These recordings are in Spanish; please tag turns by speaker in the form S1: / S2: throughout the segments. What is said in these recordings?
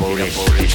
S1: Pobre.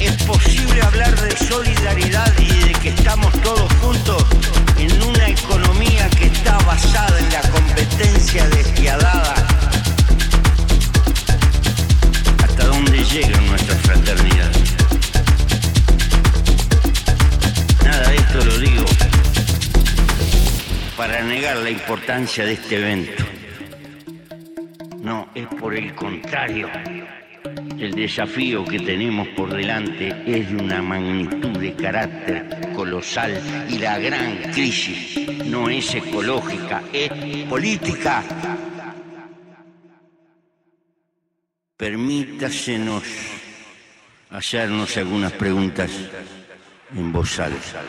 S1: Es posible hablar de solidaridad y de que estamos todos juntos en una economía que está basada en la competencia despiadada. ¿Hasta dónde llega nuestra fraternidad? Nada de esto lo digo para negar la importancia de este evento. El desafío que tenemos por delante es de una magnitud de carácter colosal y la gran crisis no es ecológica, es política. Permítasenos hacernos algunas preguntas en voz alta.